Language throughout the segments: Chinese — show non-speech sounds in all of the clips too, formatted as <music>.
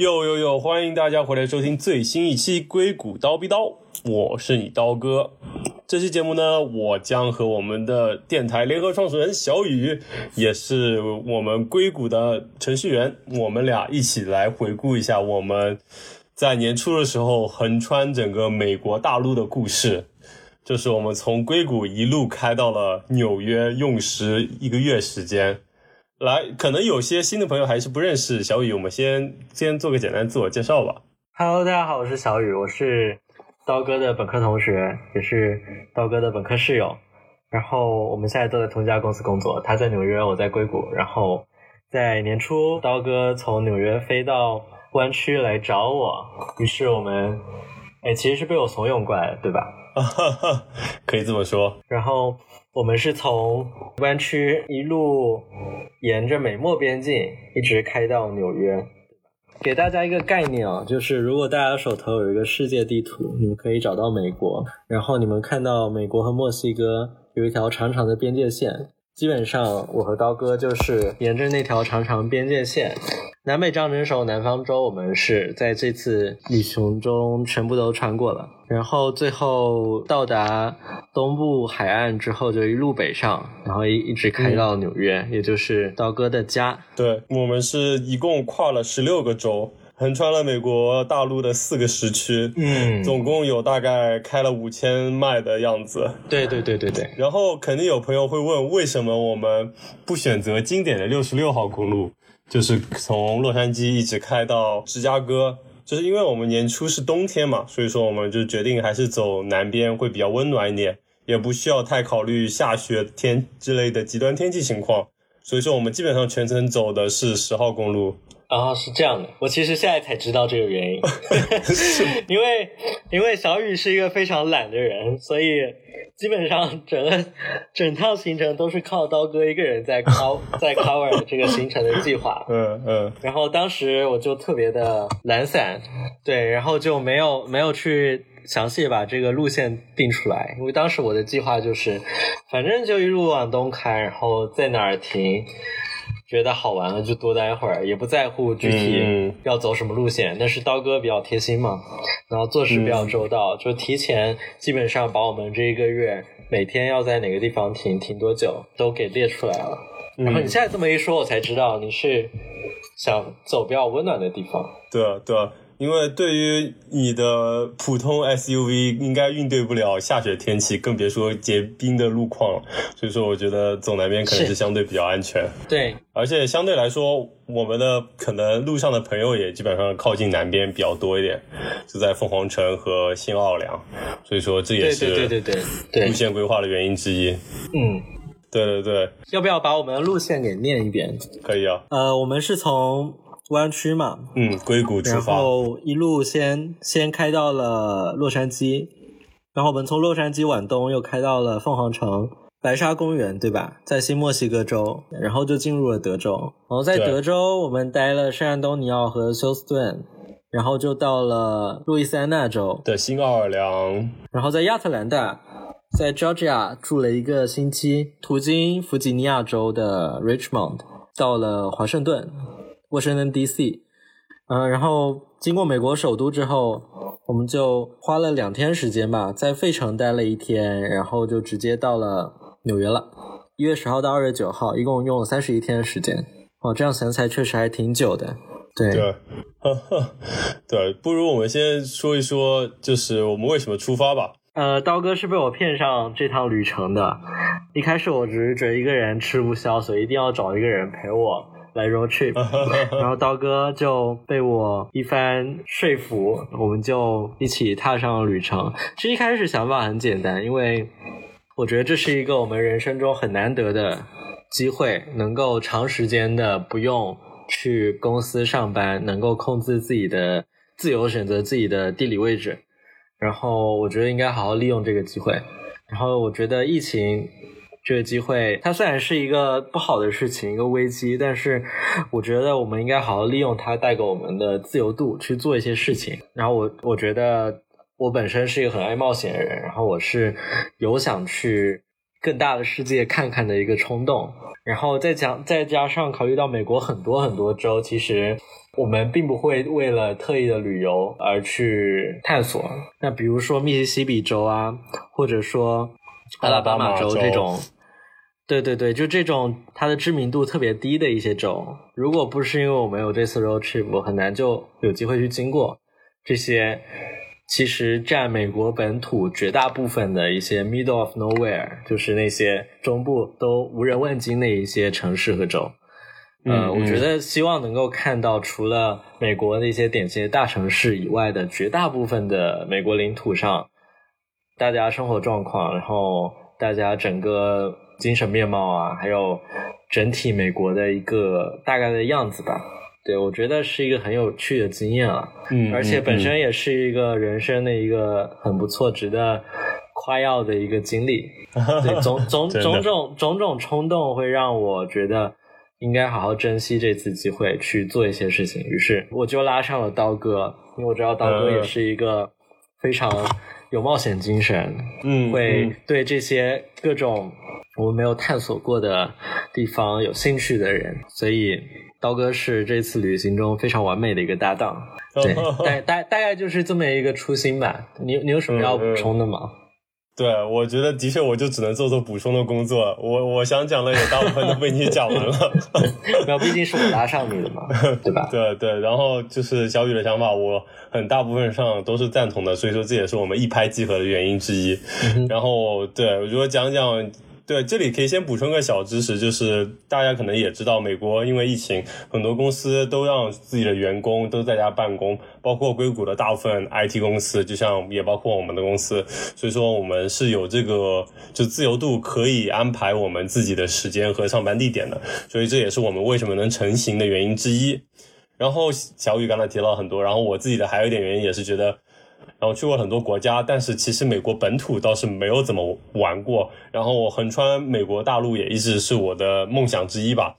哟哟哟！欢迎大家回来收听最新一期《硅谷刀逼刀》，我是你刀哥。这期节目呢，我将和我们的电台联合创始人小雨，也是我们硅谷的程序员，我们俩一起来回顾一下我们在年初的时候横穿整个美国大陆的故事。就是我们从硅谷一路开到了纽约，用时一个月时间。来，可能有些新的朋友还是不认识小雨，我们先先做个简单自我介绍吧。Hello，大家好，我是小雨，我是刀哥的本科同学，也是刀哥的本科室友。然后我们现在都在同一家公司工作，他在纽约，我在硅谷。然后在年初，刀哥从纽约飞到湾区来找我，于是我们，哎，其实是被我怂恿过来的，对吧？<laughs> 可以这么说。然后。我们是从湾区一路沿着美墨边境一直开到纽约，给大家一个概念啊，就是如果大家手头有一个世界地图，你们可以找到美国，然后你们看到美国和墨西哥有一条长长的边界线，基本上我和刀哥就是沿着那条长长边界线。南北战争时候，南方州我们是在这次旅行中全部都穿过了，然后最后到达东部海岸之后，就一路北上，然后一一直开到纽约，也就是刀哥的家。对我们是一共跨了十六个州，横穿了美国大陆的四个时区，嗯，总共有大概开了五千迈的样子。对对对对对。然后肯定有朋友会问，为什么我们不选择经典的六十六号公路？就是从洛杉矶一直开到芝加哥，就是因为我们年初是冬天嘛，所以说我们就决定还是走南边会比较温暖一点，也不需要太考虑下雪天之类的极端天气情况，所以说我们基本上全程走的是十号公路。啊，是这样的，我其实现在才知道这个原因，<laughs> 因为因为小雨是一个非常懒的人，所以基本上整个整趟行程都是靠刀哥一个人在 <laughs> cover 在 cover 这个行程的计划。嗯嗯。然后当时我就特别的懒散，对，然后就没有没有去详细把这个路线定出来，因为当时我的计划就是，反正就一路往东开，然后在哪儿停。觉得好玩了就多待会儿，也不在乎具体要走什么路线。但是刀哥比较贴心嘛，然后做事比较周到，就提前基本上把我们这一个月每天要在哪个地方停、停多久都给列出来了。然后你现在这么一说，我才知道你是想走比较温暖的地方。对啊，对啊。因为对于你的普通 SUV，应该应对不了下雪天气，更别说结冰的路况。所以说，我觉得走南边可能是相对比较安全。对，而且相对来说，我们的可能路上的朋友也基本上靠近南边比较多一点，就在凤凰城和新奥尔良。所以说，这也是对对对对路线规划的原因之一。嗯，对对对。要不要把我们的路线给念一遍？可以啊。呃，我们是从。湾区嘛，嗯，硅谷出发，然后一路先先开到了洛杉矶，然后我们从洛杉矶往东又开到了凤凰城、白沙公园，对吧？在新墨西哥州，然后就进入了德州，然后在德州我们待了圣安东尼奥和休斯顿，然后就到了路易斯安那州。的新奥尔良，然后在亚特兰大，在 Georgia 住了一个星期，途经弗吉尼亚州的 Richmond，到了华盛顿。沃盛顿 D.C.，嗯，然后经过美国首都之后，我们就花了两天时间吧，在费城待了一天，然后就直接到了纽约了。一月十号到二月九号，一共用了三十一天的时间。哦，这样想起来确实还挺久的。对，呵呵对，不如我们先说一说，就是我们为什么出发吧。呃，刀哥是被我骗上这趟旅程的。一开始我只是觉得一个人吃不消，所以一定要找一个人陪我。来 road trip，<laughs> 然后刀哥就被我一番说服，我们就一起踏上了旅程。其实一开始想法很简单，因为我觉得这是一个我们人生中很难得的机会，能够长时间的不用去公司上班，能够控制自己的自由选择自己的地理位置。然后我觉得应该好好利用这个机会。然后我觉得疫情。这个机会，它虽然是一个不好的事情，一个危机，但是我觉得我们应该好好利用它带给我们的自由度去做一些事情。然后我我觉得我本身是一个很爱冒险的人，然后我是有想去更大的世界看看的一个冲动。然后再讲，再加上考虑到美国很多很多州，其实我们并不会为了特意的旅游而去探索。那比如说密西西比州啊，或者说阿拉巴马州这种，对对对，就这种它的知名度特别低的一些州，如果不是因为我们有这次 road trip，我很难就有机会去经过这些。其实占美国本土绝大部分的一些 middle of nowhere，就是那些中部都无人问津的一些城市和州。呃，我觉得希望能够看到除了美国那些典型的大城市以外的绝大部分的美国领土上，大家生活状况，然后大家整个精神面貌啊，还有整体美国的一个大概的样子吧。对，我觉得是一个很有趣的经验了，嗯，而且本身也是一个人生的一个很不错、值得夸耀的一个经历。<laughs> 对，种种种种种种冲动会让我觉得应该好好珍惜这次机会去做一些事情。于是我就拉上了刀哥，因为我知道刀哥也是一个非常有冒险精神，嗯，会对这些各种我们没有探索过的地方有兴趣的人，所以。刀哥是这次旅行中非常完美的一个搭档，对，<laughs> 大大大概就是这么一个初心吧。你你有什么要补充的吗？对，我觉得的确，我就只能做做补充的工作。我我想讲的也大部分都被你讲完了。<laughs> 那毕竟是我拉上你的嘛，对吧？对对，然后就是小雨的想法，我很大部分上都是赞同的，所以说这也是我们一拍即合的原因之一。然后，对，我觉得讲讲。对，这里可以先补充个小知识，就是大家可能也知道，美国因为疫情，很多公司都让自己的员工都在家办公，包括硅谷的大部分 IT 公司，就像也包括我们的公司，所以说我们是有这个就自由度可以安排我们自己的时间和上班地点的，所以这也是我们为什么能成型的原因之一。然后小雨刚才提到很多，然后我自己的还有一点原因也是觉得。然后去过很多国家，但是其实美国本土倒是没有怎么玩过。然后我横穿美国大陆也一直是我的梦想之一吧。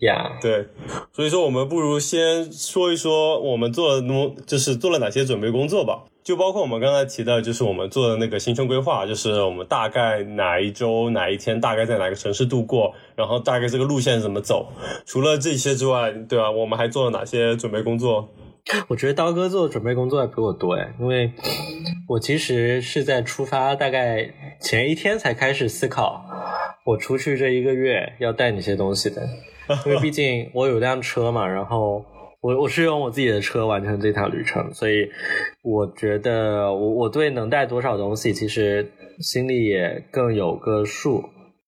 呀，对，所以说我们不如先说一说我们做了就是做了哪些准备工作吧。就包括我们刚才提到，就是我们做的那个行程规划，就是我们大概哪一周哪一天大概在哪个城市度过，然后大概这个路线怎么走。除了这些之外，对吧？我们还做了哪些准备工作？<laughs> 我觉得刀哥做的准备工作还比我多哎，因为我其实是在出发大概前一天才开始思考，我出去这一个月要带哪些东西的，因为毕竟我有辆车嘛，然后我我是用我自己的车完成这趟旅程，所以我觉得我我对能带多少东西其实心里也更有个数。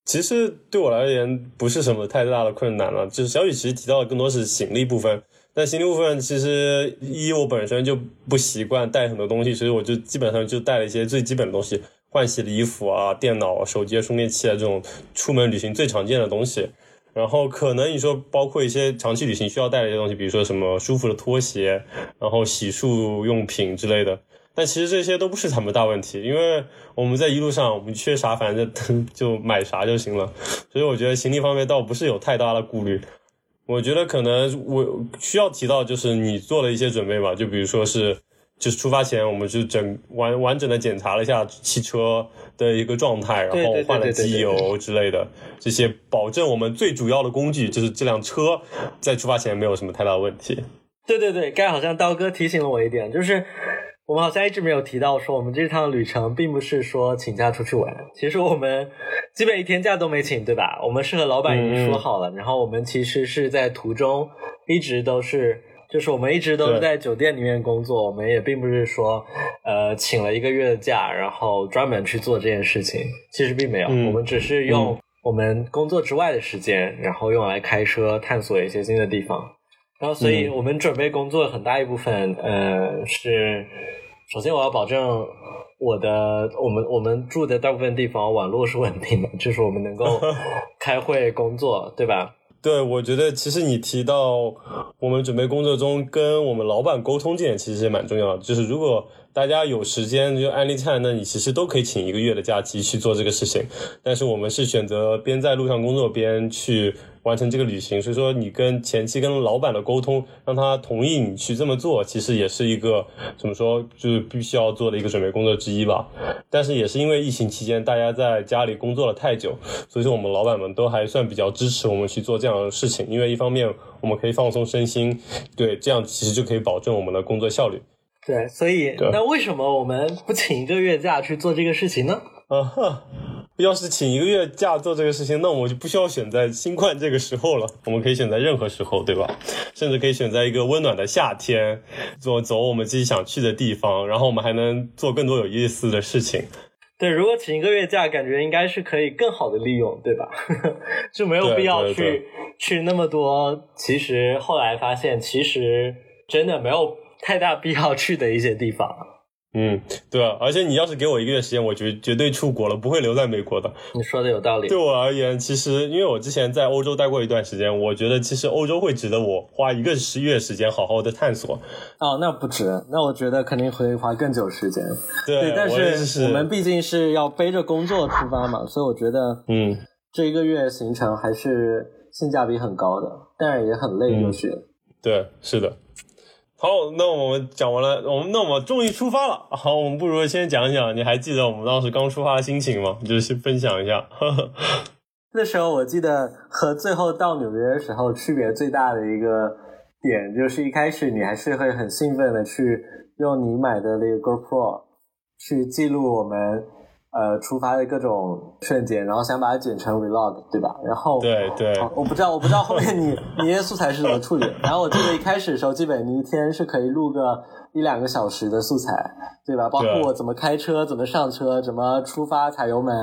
其实对我而言不是什么太大的困难了，就是小雨其实提到的更多是行李部分。但行李部分其实一我本身就不习惯带很多东西，所以我就基本上就带了一些最基本的东西，换洗的衣服啊、电脑、手机、充电器啊这种出门旅行最常见的东西。然后可能你说包括一些长期旅行需要带的一些东西，比如说什么舒服的拖鞋，然后洗漱用品之类的。但其实这些都不是什么大问题，因为我们在一路上我们缺啥反正就买啥就行了。所以我觉得行李方面倒不是有太大的顾虑。我觉得可能我需要提到，就是你做了一些准备吧，就比如说是，就是出发前我们就整完完整的检查了一下汽车的一个状态，然后换了机油之类的，这些保证我们最主要的工具就是这辆车在出发前没有什么太大问题。对对对，刚好像刀哥提醒了我一点，就是。我们好像一直没有提到说，我们这趟旅程并不是说请假出去玩。其实我们基本一天假都没请，对吧？我们是和老板已经说好了，然后我们其实是在途中一直都是，就是我们一直都是在酒店里面工作。我们也并不是说，呃，请了一个月的假，然后专门去做这件事情。其实并没有，我们只是用我们工作之外的时间，然后用来开车探索一些新的地方。然后，所以我们准备工作很大一部分，呃，是首先我要保证我的我们我们住的大部分地方网络是稳定的，就是我们能够 <laughs> 开会工作，对吧？对，我觉得其实你提到我们准备工作中跟我们老板沟通这点，其实也蛮重要的。就是如果大家有时间就 anytime，那你其实都可以请一个月的假期去做这个事情。但是我们是选择边在路上工作边去。完成这个旅行，所以说你跟前期跟老板的沟通，让他同意你去这么做，其实也是一个怎么说，就是必须要做的一个准备工作之一吧。但是也是因为疫情期间大家在家里工作了太久，所以说我们老板们都还算比较支持我们去做这样的事情，因为一方面我们可以放松身心，对，这样其实就可以保证我们的工作效率。对，所以那为什么我们不请一个月假去做这个事情呢？啊哈。要是请一个月假做这个事情，那我们就不需要选在新冠这个时候了，我们可以选在任何时候，对吧？甚至可以选在一个温暖的夏天，做走我们自己想去的地方，然后我们还能做更多有意思的事情。对，如果请一个月假，感觉应该是可以更好的利用，对吧？<laughs> 就没有必要去去那么多。其实后来发现，其实真的没有太大必要去的一些地方。嗯，对啊，而且你要是给我一个月时间，我绝绝对出国了，不会留在美国的。你说的有道理。对我而言，其实因为我之前在欧洲待过一段时间，我觉得其实欧洲会值得我花一个十月时间好好的探索。哦，那不值，那我觉得肯定会花更久时间。对，但是我们毕竟是要背着工作出发嘛，所以我觉得，嗯，这一个月行程还是性价比很高的，但是也很累，就是。对，是的。好，那我们讲完了，我们那我们终于出发了。好，我们不如先讲讲，你还记得我们当时刚出发的心情吗？就是分享一下。<laughs> 那时候我记得和最后到纽约的时候区别最大的一个点，就是一开始你还是会很兴奋的去用你买的那个 GoPro 去记录我们。呃，出发的各种瞬间，然后想把它剪成 vlog，对吧？然后对对，我不知道，我不知道后面你 <laughs> 你那些素材是怎么处理。然后我记得一开始的时候，基本你一天是可以录个一两个小时的素材，对吧？包括我怎么开车，怎么上车，怎么出发踩油门，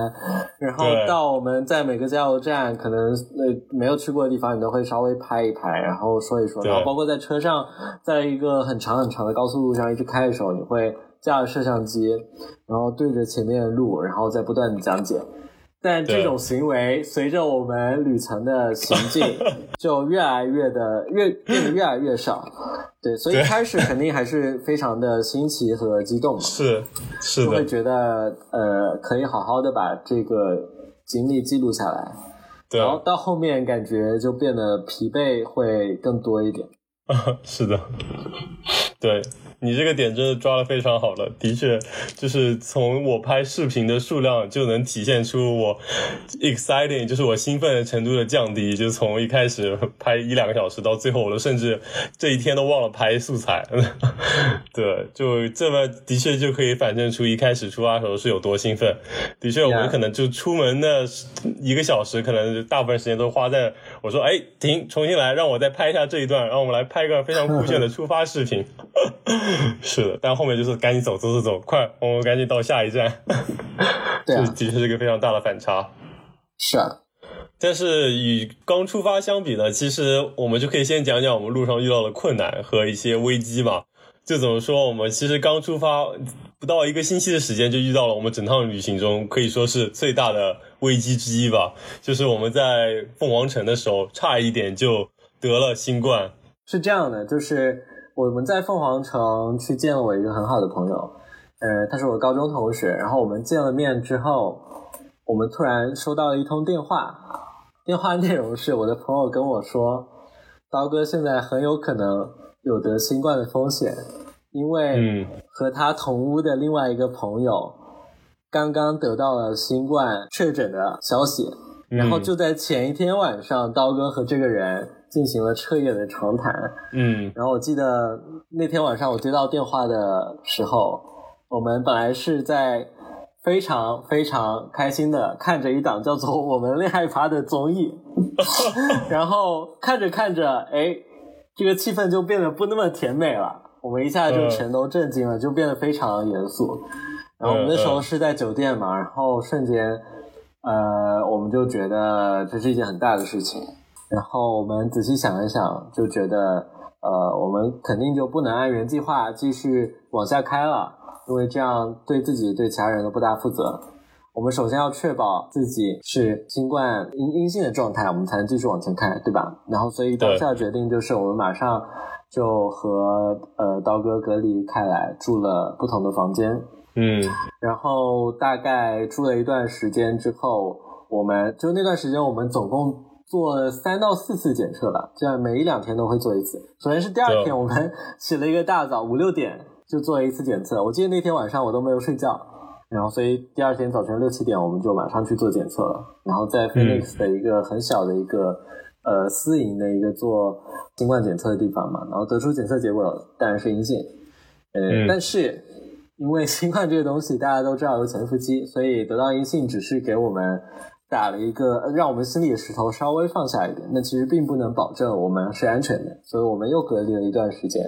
然后到我们在每个加油站，可能那没有去过的地方，你都会稍微拍一拍，然后说一说。然后包括在车上，在一个很长很长的高速路上一直开的时候，你会。架着摄像机，然后对着前面的路，然后再不断的讲解。但这种行为随着我们旅程的行进，<laughs> 就越来越的越变得越来越少。对，所以开始肯定还是非常的新奇和激动。是，是的。会觉得呃，可以好好的把这个经历记录下来。对。然后到后面感觉就变得疲惫会更多一点。<laughs> 是的，对。你这个点真的抓的非常好了，的确，就是从我拍视频的数量就能体现出我 exciting，就是我兴奋的程度的降低，就从一开始拍一两个小时到最后，我都甚至这一天都忘了拍素材。<laughs> 对，就这么的确就可以反证出一开始出发的时候是有多兴奋。的确，我们可能就出门的一个小时，可能大部分时间都花在我说，哎，停，重新来，让我再拍一下这一段，让我们来拍个非常酷炫的 <laughs> 出发视频。<laughs> 是的，但后面就是赶紧走走走走，快，我们赶紧到下一站。<laughs> 对，的确是一个非常大的反差。是啊，但是与刚出发相比呢，其实我们就可以先讲讲我们路上遇到的困难和一些危机嘛。就怎么说，我们其实刚出发不到一个星期的时间，就遇到了我们整趟旅行中可以说是最大的危机之一吧。就是我们在凤凰城的时候，差一点就得了新冠。是这样的，就是。我们在凤凰城去见了我一个很好的朋友，呃，他是我高中同学。然后我们见了面之后，我们突然收到了一通电话，电话内容是我的朋友跟我说，刀哥现在很有可能有得新冠的风险，因为和他同屋的另外一个朋友刚刚得到了新冠确诊的消息，然后就在前一天晚上，刀哥和这个人。进行了彻夜的长谈，嗯，然后我记得那天晚上我接到电话的时候，我们本来是在非常非常开心的看着一档叫做《我们恋爱趴》的综艺，<laughs> 然后看着看着，哎，这个气氛就变得不那么甜美了，我们一下就全都震惊了，就变得非常严肃。然后我们那时候是在酒店嘛，然后瞬间，呃，我们就觉得这是一件很大的事情。然后我们仔细想一想，就觉得，呃，我们肯定就不能按原计划继续往下开了，因为这样对自己对其他人都不大负责。我们首先要确保自己是新冠阴阴性的状态，我们才能继续往前开，对吧？然后，所以当下的决定就是，我们马上就和呃刀哥隔离开来，住了不同的房间。嗯，然后大概住了一段时间之后，我们就那段时间我们总共做了三到四次检测吧，这样每一两天都会做一次。首先是第二天，我们 <laughs> 起了一个大早，五六点就做了一次检测。我记得那天晚上我都没有睡觉，然后所以第二天早晨六七点我们就马上去做检测了。然后在 Phoenix 的一个很小的一个呃私营的一个做新冠检测的地方嘛，然后得出检测结果当然是阴性，呃，但是。因为新冠这个东西大家都知道有潜伏期，所以得到阴性只是给我们打了一个让我们心里的石头稍微放下一点，那其实并不能保证我们是安全的，所以我们又隔离了一段时间。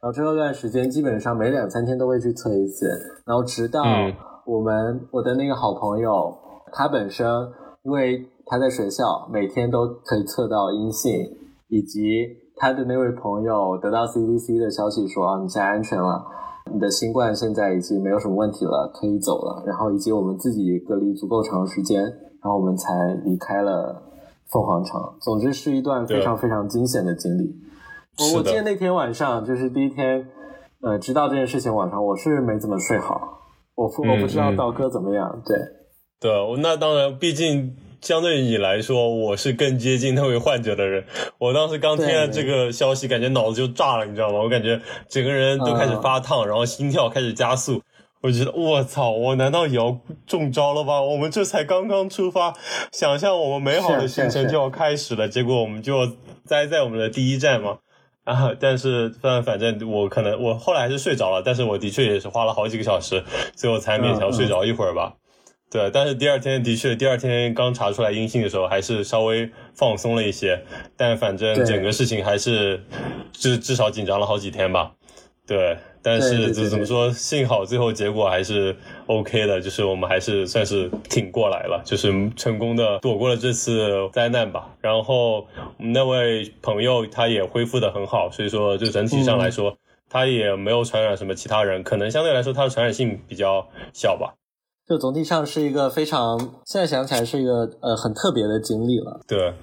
然后这段时间基本上每两三天都会去测一次，然后直到我们我的那个好朋友他本身因为他在学校每天都可以测到阴性，以及他的那位朋友得到 CDC 的消息说啊你现在安全了。你的新冠现在已经没有什么问题了，可以走了。然后以及我们自己隔离足够长时间，然后我们才离开了凤凰城。总之是一段非常非常惊险的经历。我我记得那天晚上就是第一天，呃，知道这件事情晚上我是没怎么睡好。我我不知道道哥怎么样。对，对，那当然，毕竟。相对于你来说，我是更接近那位患者的人。我当时刚听了这个消息，感觉脑子就炸了，你知道吗？我感觉整个人都开始发烫，然后心跳开始加速。我觉得我操，我难道也要中招了吧？我们这才刚刚出发，想象我们美好的行程就要开始了，结果我们就栽在我们的第一站嘛。啊！但是反反正我可能我后来还是睡着了，但是我的确也是花了好几个小时，最后才勉强睡着一会儿吧。对，但是第二天的确，第二天刚查出来阴性的时候，还是稍微放松了一些。但反正整个事情还是至至少紧张了好几天吧。对，但是怎怎么说，幸好最后结果还是 OK 的，就是我们还是算是挺过来了，就是成功的躲过了这次灾难吧。然后我们那位朋友他也恢复的很好，所以说就整体上来说，他也没有传染什么其他人，可能相对来说他的传染性比较小吧。就总体上是一个非常，现在想起来是一个呃很特别的经历了。对。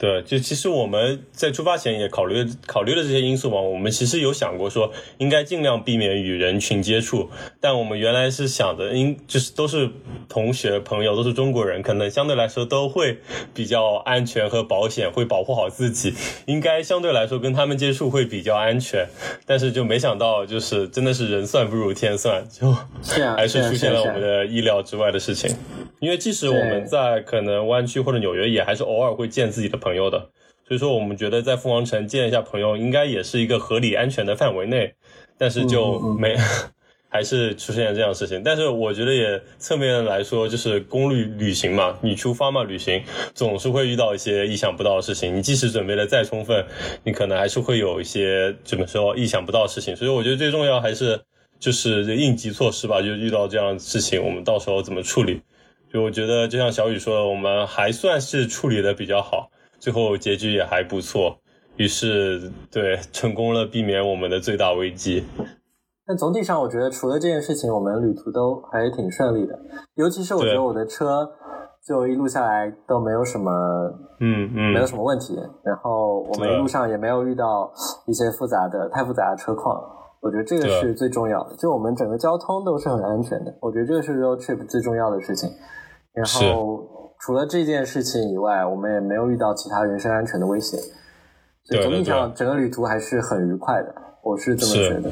对，就其实我们在出发前也考虑考虑了这些因素嘛。我们其实有想过说，应该尽量避免与人群接触。但我们原来是想着，应就是都是同学朋友，都是中国人，可能相对来说都会比较安全和保险，会保护好自己，应该相对来说跟他们接触会比较安全。但是就没想到，就是真的是人算不如天算，就 <laughs> 还是出现了我们的意料之外的事情。因为即使我们在可能湾区或者纽约，也还是偶尔会见自己的朋友的。所以说，我们觉得在凤凰城见一下朋友，应该也是一个合理安全的范围内。但是就没，<laughs> 还是出现了这样的事情。但是我觉得也侧面来说，就是公路旅行嘛，你出发嘛，旅行总是会遇到一些意想不到的事情。你即使准备的再充分，你可能还是会有一些怎么说意想不到的事情。所以我觉得最重要还是就是应急措施吧。就遇到这样的事情，我们到时候怎么处理？就我觉得，就像小雨说的，我们还算是处理的比较好，最后结局也还不错，于是对成功了避免我们的最大危机。但总体上，我觉得除了这件事情，我们旅途都还挺顺利的。尤其是我觉得我的车就一路下来都没有什么，嗯嗯，没有什么问题。然后我们一路上也没有遇到一些复杂的、太复杂的车况。我觉得这个是最重要的，就我们整个交通都是很安全的。我觉得这个是 road trip 最重要的事情。然后除了这件事情以外，我们也没有遇到其他人身安全的威胁。所以总体上，整个旅途还是很愉快的。我是这么觉得。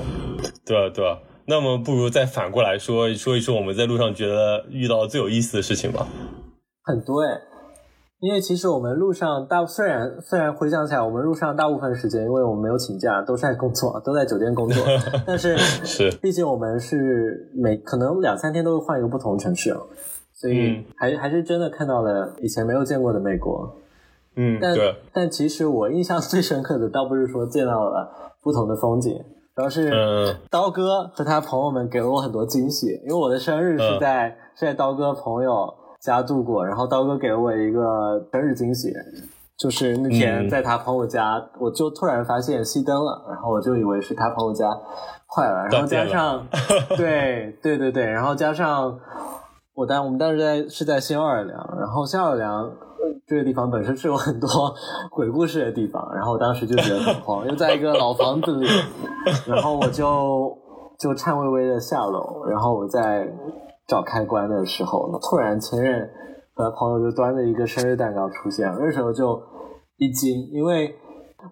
对对，那么不如再反过来说说一说我们在路上觉得遇到最有意思的事情吧。很多哎。因为其实我们路上大虽然虽然回想起来，我们路上大部分时间，因为我们没有请假，都是在工作，都在酒店工作。<laughs> 但是是，毕竟我们是每可能两三天都会换一个不同城市，<laughs> 所以还还是真的看到了以前没有见过的美国。嗯，但但其实我印象最深刻的，倒不是说见到了不同的风景，主要是刀哥和他朋友们给了我很多惊喜。因为我的生日是在是在刀哥朋友。家度过，然后刀哥给了我一个生日惊喜，就是那天在他朋友家，我就突然发现熄灯了，然后我就以为是他朋友家坏了，然后加上，<laughs> 对对对对，然后加上我当我们当时在是在新奥尔良，然后新奥尔良这个地方本身是有很多 <laughs> 鬼故事的地方，然后当时就觉得很慌，又在一个老房子里，然后我就就颤巍巍的下楼，然后我在找开关的时候，突然前任和朋友就端着一个生日蛋糕出现，那时候就一惊，因为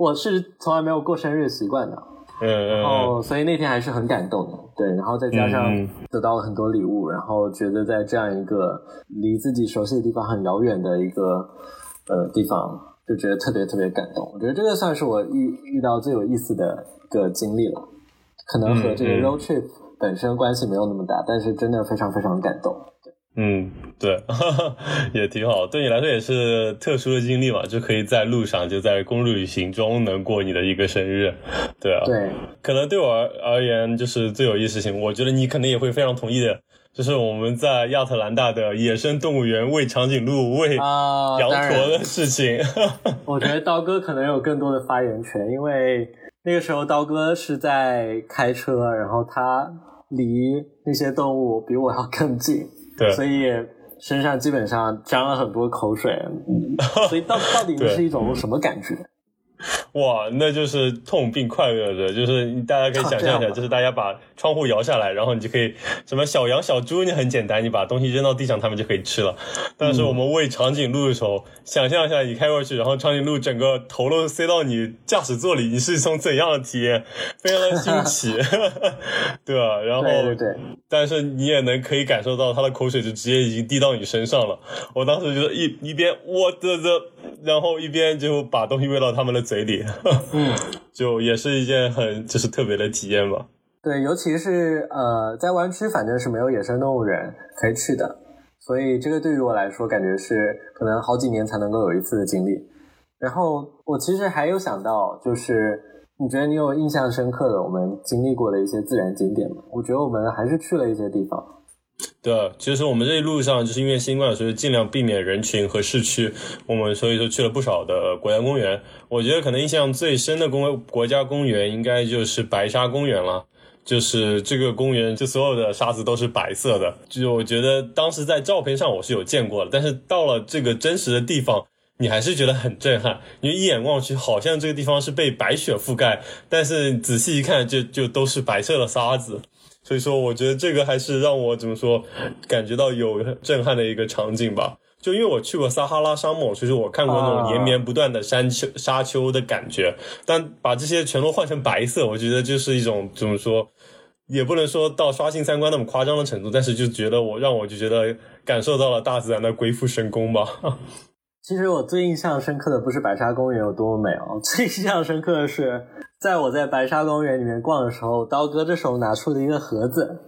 我是从来没有过生日习惯的。嗯，然后所以那天还是很感动的，对，然后再加上得到了很多礼物，然后觉得在这样一个离自己熟悉的地方很遥远的一个呃地方，就觉得特别特别感动。我觉得这个算是我遇遇到最有意思的一个经历了，可能和这个 road trip 本身关系没有那么大，但是真的非常非常感动。嗯，对，<laughs> 也挺好。对你来说也是特殊的经历嘛，就可以在路上，就在公路旅行中能过你的一个生日，对啊。对，可能对我而而言就是最有意思事情。我觉得你肯定也会非常同意的，就是我们在亚特兰大的野生动物园喂长颈鹿、喂羊驼的事情。我觉得刀哥可能有更多的发言权，因为那个时候刀哥是在开车，然后他离那些动物比我要更近。对，所以身上基本上沾了很多口水，<laughs> 所以到到底是一种什么感觉？<laughs> 哇，那就是痛并快乐着，就是大家可以想象一下，就是大家把窗户摇下来，然后你就可以什么小羊、小猪，你很简单，你把东西扔到地上，它们就可以吃了。但是我们喂长颈鹿的时候，想象一下，你开过去，然后长颈鹿整个头都塞到你驾驶座里，你是一种怎样的体验？非常的惊奇，<laughs> 对吧？然后，对对，但是你也能可以感受到它的口水就直接已经滴到你身上了。我当时就是一一边我的的，然后一边就把东西喂到他们的嘴里。嗯，<laughs> 就也是一件很就是特别的体验吧。对，尤其是呃，在湾区反正是没有野生动物园可以去的，所以这个对于我来说，感觉是可能好几年才能够有一次的经历。然后我其实还有想到，就是你觉得你有印象深刻的我们经历过的一些自然景点吗？我觉得我们还是去了一些地方。对，其实我们这一路上就是因为新冠，所以尽量避免人群和市区。我们所以说去了不少的国家公园。我觉得可能印象最深的公国家公园应该就是白沙公园了。就是这个公园，就所有的沙子都是白色的。就我觉得当时在照片上我是有见过的，但是到了这个真实的地方，你还是觉得很震撼。因为一眼望去，好像这个地方是被白雪覆盖，但是仔细一看，就就都是白色的沙子。所以说，我觉得这个还是让我怎么说，感觉到有震撼的一个场景吧。就因为我去过撒哈拉沙漠，所以说我看过那种连绵不断的山丘、沙丘的感觉。但把这些全都换成白色，我觉得就是一种怎么说，也不能说到刷新三观那么夸张的程度，但是就觉得我让我就觉得感受到了大自然的鬼斧神工吧。其实我最印象深刻的不是白沙公园有多么美哦，最印象深刻的是。在我在白沙公园里面逛的时候，刀哥这时候拿出了一个盒子，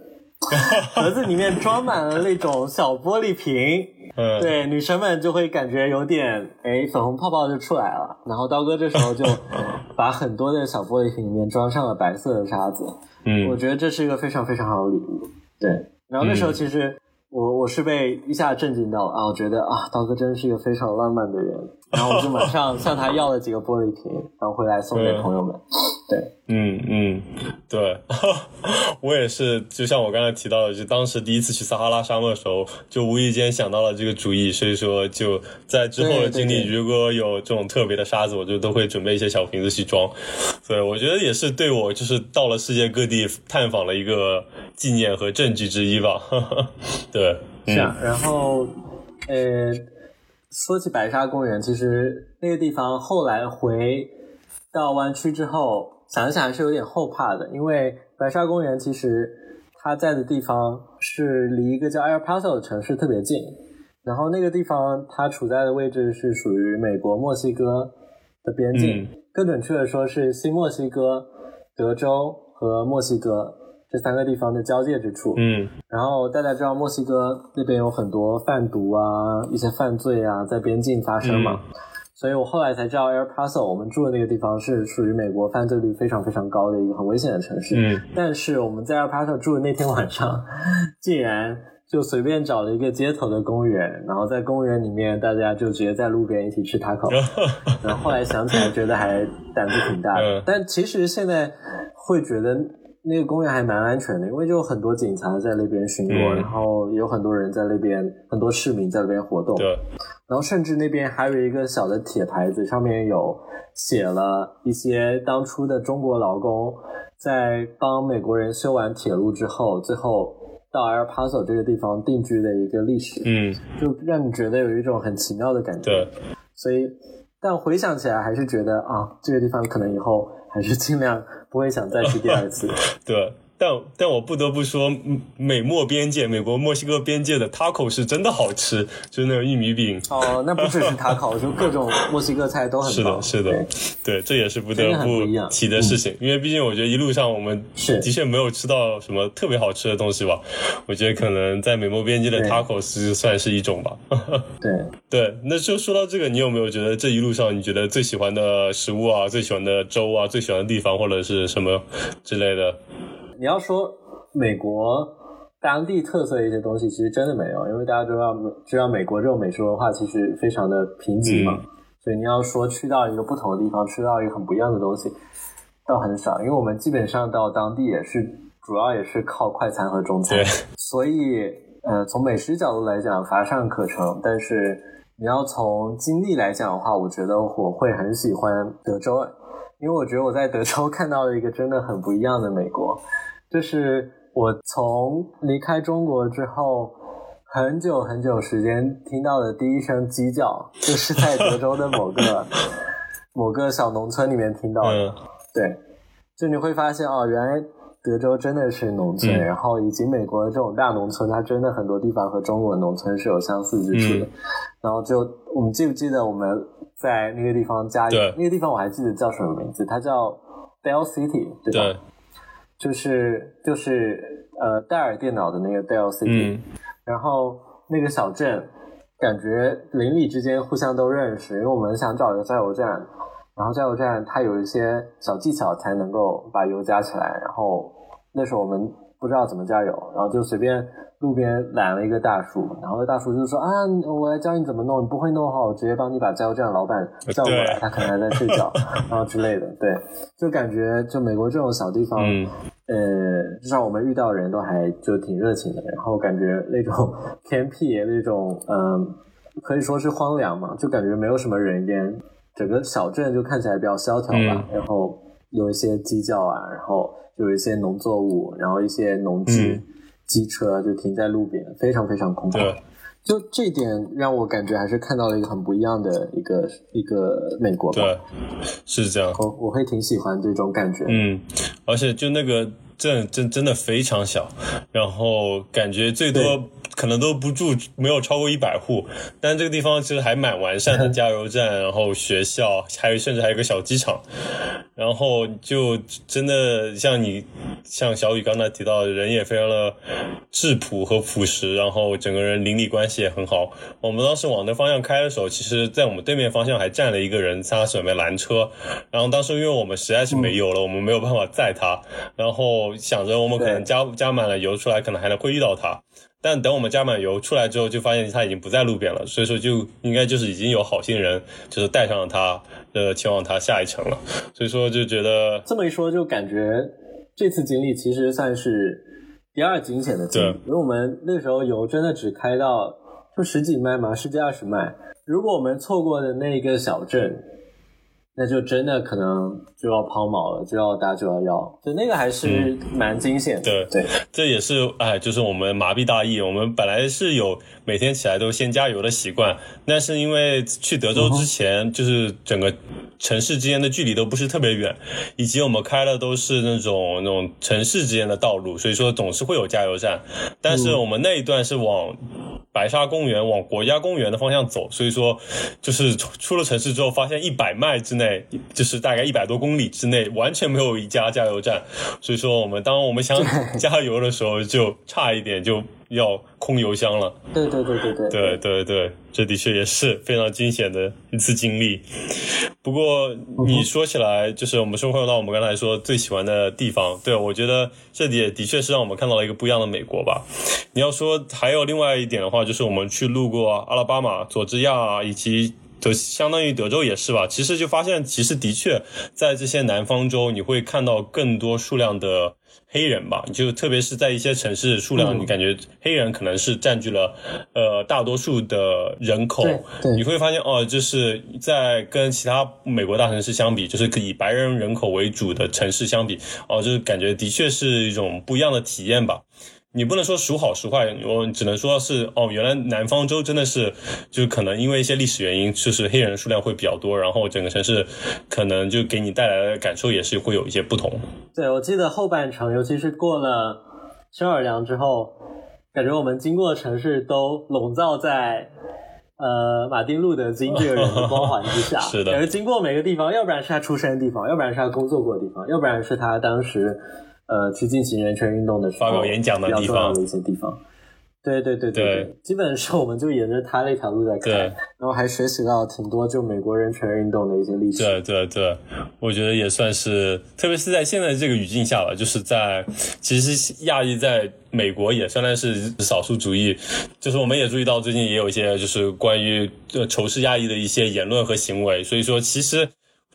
盒子里面装满了那种小玻璃瓶，<laughs> 对女生们就会感觉有点哎粉红泡泡就出来了。然后刀哥这时候就 <laughs> 把很多的小玻璃瓶里面装上了白色的沙子，嗯，我觉得这是一个非常非常好的礼物。对，然后那时候其实我我是被一下震惊到了啊，我觉得啊刀哥真是一个非常浪漫的人。然后我就马上向他要了几个玻璃瓶，然后回来送给朋友们。对，嗯嗯，对，<laughs> 我也是，就像我刚才提到的，就当时第一次去撒哈拉沙漠的时候，就无意间想到了这个主意，所以说就在之后的经历，如果有这种特别的沙子，我就都会准备一些小瓶子去装。对我觉得也是对我就是到了世界各地探访的一个纪念和证据之一吧。<laughs> 对，是啊，然后呃。说起白沙公园，其实那个地方后来回到湾区之后，想一想还是有点后怕的，因为白沙公园其实它在的地方是离一个叫 El Paso 的城市特别近，然后那个地方它处在的位置是属于美国墨西哥的边境，更准确的说是新墨西哥、德州和墨西哥。这三个地方的交界之处，嗯，然后大家知道墨西哥那边有很多贩毒啊，一些犯罪啊，在边境发生嘛，所以我后来才知道，El Paso 我们住的那个地方是属于美国犯罪率非常非常高的一个很危险的城市，嗯，但是我们在 El Paso 住的那天晚上，竟然就随便找了一个街头的公园，然后在公园里面大家就直接在路边一起吃 taco，<laughs> 然后后来想起来觉得还胆子挺大的，但其实现在会觉得。那个公园还蛮安全的，因为就有很多警察在那边巡逻，嗯然后有很多人在那边，很多市民在那边活动。对，然后甚至那边还有一个小的铁牌子，上面有写了一些当初的中国劳工在帮美国人修完铁路之后，最后到 El Paso 这个地方定居的一个历史，嗯，就让你觉得有一种很奇妙的感觉。对，所以，但回想起来，还是觉得啊，这个地方可能以后还是尽量不会想再去第二次。<laughs> 对。但但我不得不说，嗯美墨边界，美国墨西哥边界的 taco 是真的好吃，就是那个玉米饼。哦，那不只是 taco，，就各种墨西哥菜都很棒。是的，是的对，对，这也是不得不提的事情，因为毕竟我觉得一路上我们是的确没有吃到什么特别好吃的东西吧。我觉得可能在美墨边界的 taco 是算是一种吧。对，<laughs> 对，那就说到这个，你有没有觉得这一路上你觉得最喜欢的食物啊、最喜欢的粥啊、最喜欢的地方或者是什么之类的？你要说美国当地特色的一些东西，其实真的没有，因为大家都知道，知道美国这种美食文化其实非常的贫瘠嘛，嗯。所以你要说去到一个不同的地方，吃到一个很不一样的东西，倒很少，因为我们基本上到当地也是主要也是靠快餐和中餐，所以呃，从美食角度来讲乏善可陈，但是你要从经历来讲的话，我觉得我会很喜欢德州，因为我觉得我在德州看到了一个真的很不一样的美国，就是我从离开中国之后。很久很久时间听到的第一声鸡叫，就是在德州的某个 <laughs> 某个小农村里面听到的。嗯，对，就你会发现哦，原来德州真的是农村，嗯然后以及美国的这种大农村，它真的很多地方和中国的农村是有相似之处的。嗯然后就我们记不记得我们在那个地方加对那个地方我还记得叫什么名字，它叫 Dell City，对吧？对，就是就是呃戴尔电脑的那个 Dell City，、嗯。然后那个小镇感觉邻里之间互相都认识，因为我们想找一个加油站，然后加油站它有一些小技巧才能够把油加起来，然后那时候我们不知道怎么加油，然后就随便路边拦了一个大叔，然后大叔就说啊，我来教你怎么弄，你不会弄的话，我直接帮你把加油站老板叫过来，他可能还在睡觉，<laughs> 然后之类的，对，就感觉就美国这种小地方，嗯，呃，至少我们遇到人都还就挺热情的，然后感觉那种 <laughs> 偏僻那种，嗯、可以说是荒凉嘛，就感觉没有什么人烟，整个小镇就看起来比较萧条吧，然后有一些鸡叫啊，然后有一些农作物，然后一些农机、嗯机车就停在路边，非常非常空旷。对，就这一点让我感觉还是看到了一个很不一样的一个一个美国吧。对，是这样。我我会挺喜欢这种感觉。嗯，而且就那个镇真真的非常小，然后感觉最多可能都不住没有超过一百户，但这个地方其实还蛮完善的，<laughs> 加油站，然后学校，还有甚至还有个小机场，然后就真的像你像小雨刚才提到的，人也非常的质朴和朴实，然后整个人邻里关系也很好。我们当时往那方向开的时候，其实在我们对面方向还站了一个人，他准备拦车。然后当时因为我们实在是没油了，我们没有办法载他，然后想着我们可能加加满了油出来，可能还能会遇到他。但等我们加满油出来之后，就发现他已经不在路边了，所以说就应该就是已经有好心人就是带上了他，呃，前往他下一程了。所以说就觉得这么一说，就感觉这次经历其实算是第二惊险的经历，因为我们那时候油真的只开到就十几迈嘛，十几二十迈。如果我们错过的那个小镇，那就真的可能就要抛锚了，就要打九幺幺，就那个还是蛮惊险的。对对这也是哎，就是我们麻痹大意。我们本来是有每天起来都先加油的习惯，但是因为去德州之前，就是整个城市之间的距离都不是特别远，以及我们开的都是那种那种城市之间的道路，所以说总是会有加油站。但是我们那一段是往白沙公园、往国家公园的方向走，所以说就是出出了城市之后，发现一百迈之内，就是大概一百多公里之内，完全没有一家加油站。所以说，我们当我们想加油的时候，就差一点就要空油箱了。对对对对对对对对，这的确也是非常惊险的一次经历。不过你说起来，就是我们说回到我们刚才说最喜欢的地方，对我觉得这里也的确是让我们看到了一个不一样的美国吧。你要说还有另外一点的话，就是我们去路过阿拉巴马、佐治亚以及就相当于德州也是吧。其实就发现，其实的确在这些南方州，你会看到更多数量的。黑人吧，就特别是在一些城市，数量你感觉黑人可能是占据了呃大多数的人口。你会发现哦，就是在跟其他美国大城市相比，就是以白人人口为主的城市相比，哦，就是感觉的确是一种不一样的体验吧。你不能说孰好孰坏，我只能说是哦，原来南方州真的是，就是可能因为一些历史原因，就是黑人数量会比较多，然后整个城市可能就给你带来的感受也是会有一些不同。对，我记得后半程，尤其是过了新奥尔良之后，感觉我们经过的城市都笼罩在呃马丁路德金这个人的光环之下。<laughs> 是的，感觉经过每个地方，要不然是他出生的地方，要不然是他工作过的地方，要不然是他当时。呃，去进行人权运动的时候，发表演讲的地方的一些地方，对对对对，基本上我们就沿着他那条路在开，然后还学习到挺多就美国人权运动的一些历史。对对对，我觉得也算是，特别是在现在这个语境下吧，就是在其实亚裔在美国也算是少数主义，就是我们也注意到最近也有一些就是关于仇视亚裔的一些言论和行为，所以说其实。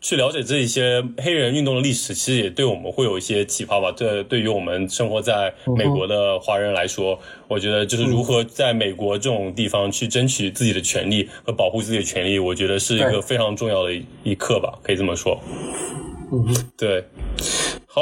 去了解这一些黑人运动的历史，其实也对我们会有一些启发吧。这对于我们生活在美国的华人来说，我觉得就是如何在美国这种地方去争取自己的权利和保护自己的权利，我觉得是一个非常重要的一课吧，可以这么说。嗯，对。好，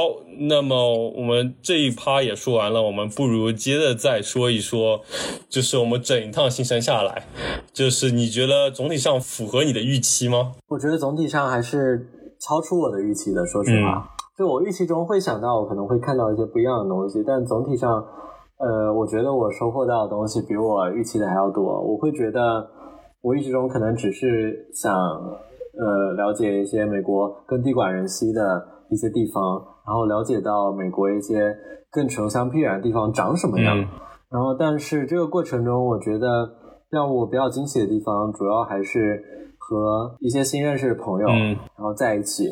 那么我们这一趴也说完了，我们不如接着再说一说，就是我们整一趟行程下来，就是你觉得总体上符合你的预期吗？我觉得总体上还是超出我的预期的，说实话。就我预期中会想到我可能会看到一些不一样的东西，但总体上，呃，我觉得我收获到的东西比我预期的还要多。我会觉得我预期中可能只是想，呃，了解一些美国更地广人稀的一些地方。然后了解到美国一些更穷乡僻远的地方长什么样，然后但是这个过程中，我觉得让我比较惊喜的地方，主要还是和一些新认识的朋友，然后在一起，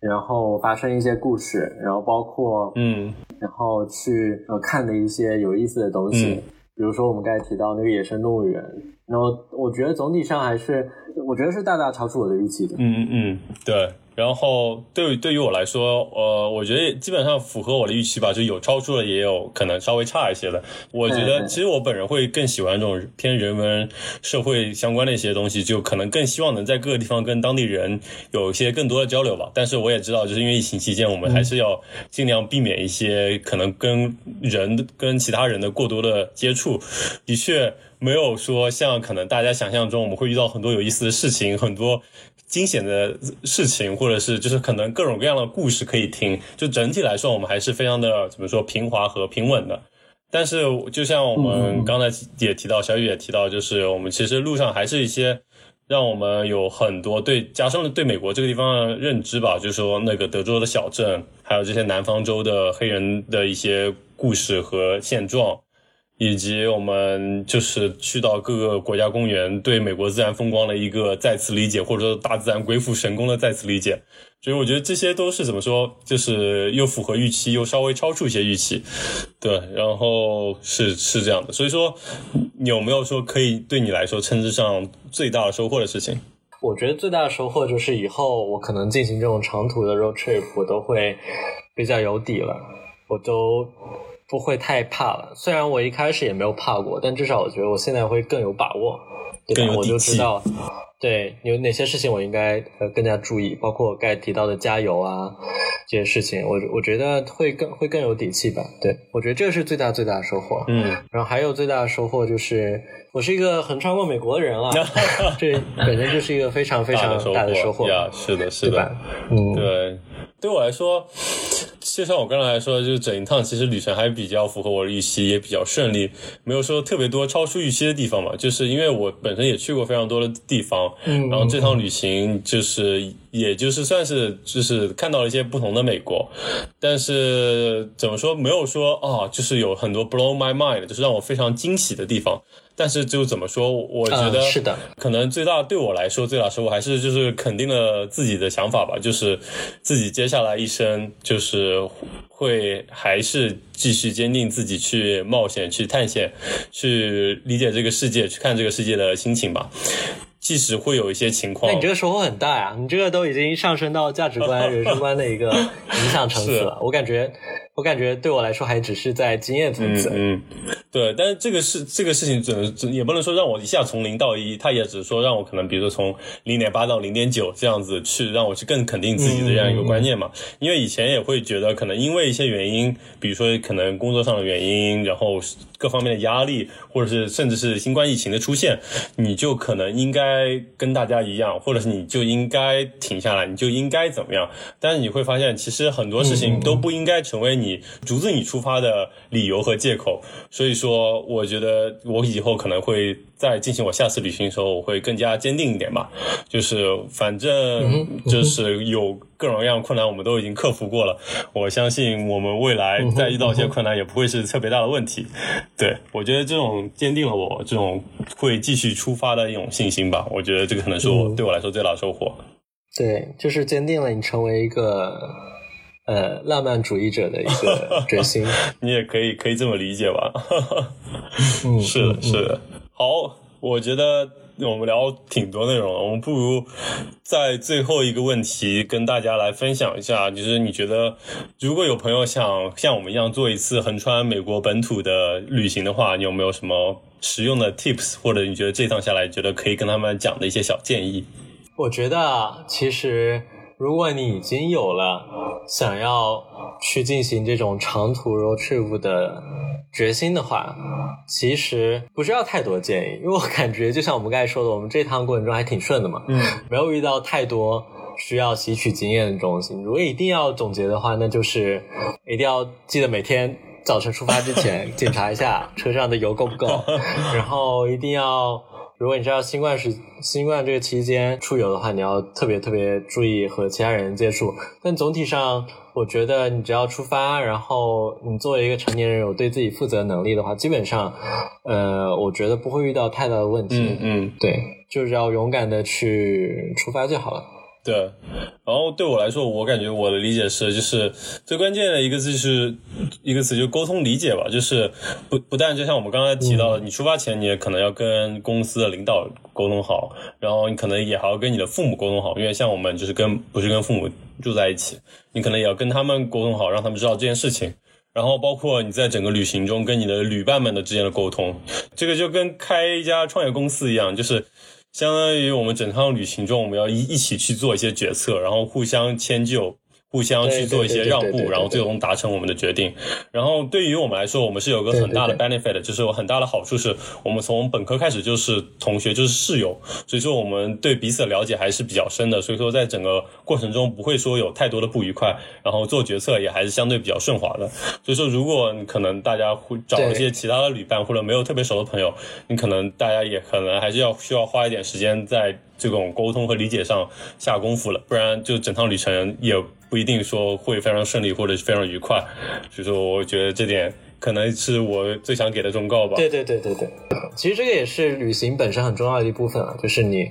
然后发生一些故事，然后包括嗯，然后去呃看的一些有意思的东西，比如说我们刚才提到那个野生动物园，然后我觉得总体上还是，我觉得是大大超出我的预期的。嗯嗯嗯，对。然后对对于我来说，呃，我觉得基本上符合我的预期吧，就有超出了，也有可能稍微差一些的。我觉得其实我本人会更喜欢这种偏人文社会相关的一些东西，就可能更希望能在各个地方跟当地人有一些更多的交流吧。但是我也知道，就是因为疫情期间，我们还是要尽量避免一些可能跟人跟其他人的过多的接触。的确没有说像可能大家想象中，我们会遇到很多有意思的事情，很多。惊险的事情，或者是就是可能各种各样的故事可以听。就整体来说，我们还是非常的怎么说平滑和平稳的。但是，就像我们刚才也提到，小雨也提到，就是我们其实路上还是一些让我们有很多对加深了对美国这个地方的认知吧。就是说，那个德州的小镇，还有这些南方州的黑人的一些故事和现状。以及我们就是去到各个国家公园，对美国自然风光的一个再次理解，或者说大自然鬼斧神工的再次理解。所以我觉得这些都是怎么说，就是又符合预期，又稍微超出一些预期。对，然后是是这样的。所以说，有没有说可以对你来说称之上最大的收获的事情？我觉得最大的收获就是以后我可能进行这种长途的 road trip，我都会比较有底了，我都。不会太怕了，虽然我一开始也没有怕过，但至少我觉得我现在会更有把握，对吧？我就知道，对有哪些事情我应该呃更加注意，包括我该提到的加油啊这些事情，我我觉得会更会更有底气吧。对我觉得这是最大最大的收获。嗯，然后还有最大的收获就是我是一个横穿过美国的人了，<laughs> 这本身就是一个非常非常大的收获呀，是的，是的，嗯，对，对我来说。就像我刚才说的，就是整一趟其实旅程还比较符合我的预期，也比较顺利，没有说特别多超出预期的地方嘛。就是因为我本身也去过非常多的地方，嗯，然后这趟旅行就是也就是算是就是看到了一些不同的美国，但是怎么说没有说啊，就是有很多 blow my mind，就是让我非常惊喜的地方。但是就怎么说，我觉得是的，可能最大对我来说最大收获还是就是肯定了自己的想法吧，就是自己接下来一生就是会还是继续坚定自己去冒险、去探险、去理解这个世界、去看这个世界的心情吧。即使会有一些情况，那你这个收获很大呀！你这个都已经上升到价值观、<laughs> 人生观的一个影响层次了。我感觉，我感觉对我来说还只是在经验层次。嗯，对。但是这个事，这个事情只能也不能说让我一下从零到一，他也只是说让我可能，比如说从零点八到零点九这样子去，让我去更肯定自己的这样一个观念嘛。因为以前也会觉得，可能因为一些原因，比如说可能工作上的原因，然后各方面的压力，或者是甚至是新冠疫情的出现，你就可能应该。该跟大家一样，或者是你就应该停下来，你就应该怎么样？但是你会发现，其实很多事情都不应该成为你阻止你出发的理由和借口。所以说，我觉得我以后可能会在进行我下次旅行的时候，我会更加坚定一点吧。就是反正就是有各种各样困难，我们都已经克服过了。我相信我们未来再遇到一些困难，也不会是特别大的问题。对我觉得这种坚定了我这种会继续出发的一种信心吧。我觉得这个可能是我对我来说最大的收获。对，就是坚定了你成为一个呃浪漫主义者的一个决心。<laughs> 你也可以可以这么理解吧？嗯，<laughs> 是的，是的。好，我觉得我们聊挺多内容了，我们不如在最后一个问题跟大家来分享一下，就是你觉得如果有朋友想像我们一样做一次横穿美国本土的旅行的话，你有没有什么？实用的 tips，或者你觉得这趟下来觉得可以跟他们讲的一些小建议？我觉得其实如果你已经有了想要去进行这种长途 road trip 的决心的话，其实不需要太多建议，因为我感觉就像我们刚才说的，我们这趟过程中还挺顺的嘛，嗯，没有遇到太多需要吸取经验的东西。如果一定要总结的话，那就是一定要记得每天。早晨出发之前 <laughs> 检查一下车上的油够不够，<laughs> 然后一定要，如果你知道新冠是新冠这个期间出游的话，你要特别特别注意和其他人接触。但总体上，我觉得你只要出发，然后你作为一个成年人有对自己负责能力的话，基本上，呃，我觉得不会遇到太大的问题。嗯嗯，对，就是要勇敢的去出发就好了。对，然后对我来说，我感觉我的理解是，就是最关键的一个字是一个词，就沟通理解吧。就是不不但就像我们刚才提到的，你出发前你也可能要跟公司的领导沟通好，然后你可能也还要跟你的父母沟通好，因为像我们就是跟不是跟父母住在一起，你可能也要跟他们沟通好，让他们知道这件事情。然后包括你在整个旅行中跟你的旅伴们的之间的沟通，这个就跟开一家创业公司一样，就是。相当于我们整趟旅行中，我们要一一起去做一些决策，然后互相迁就。互相去做一些让步，然后最终达成我们的决定。然后对于我们来说，我们是有个很大的 benefit，就是有很大的好处，是我们从本科开始就是同学，就是室友，所以说我们对彼此的了解还是比较深的。所以说在整个过程中不会说有太多的不愉快，然后做决策也还是相对比较顺滑的。所以说，如果可能大家会找一些其他的旅伴或者没有特别熟的朋友，你可能大家也可能还是要需要花一点时间在这种沟通和理解上下功夫了，不然就整趟旅程也。不一定说会非常顺利或者是非常愉快，所以说我觉得这点可能是我最想给的忠告吧。对对对对对，其实这个也是旅行本身很重要的一部分啊，就是你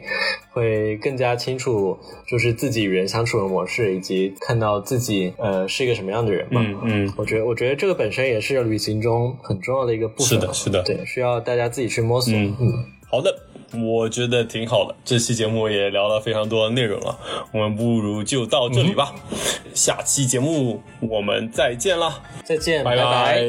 会更加清楚，就是自己与人相处的模式，以及看到自己呃是一个什么样的人嘛。嗯嗯，我觉得我觉得这个本身也是旅行中很重要的一个部分。是的，是的，对，需要大家自己去摸索。嗯，好的。我觉得挺好的，这期节目也聊了非常多的内容了，我们不如就到这里吧，下期节目我们再见啦，再见，拜拜。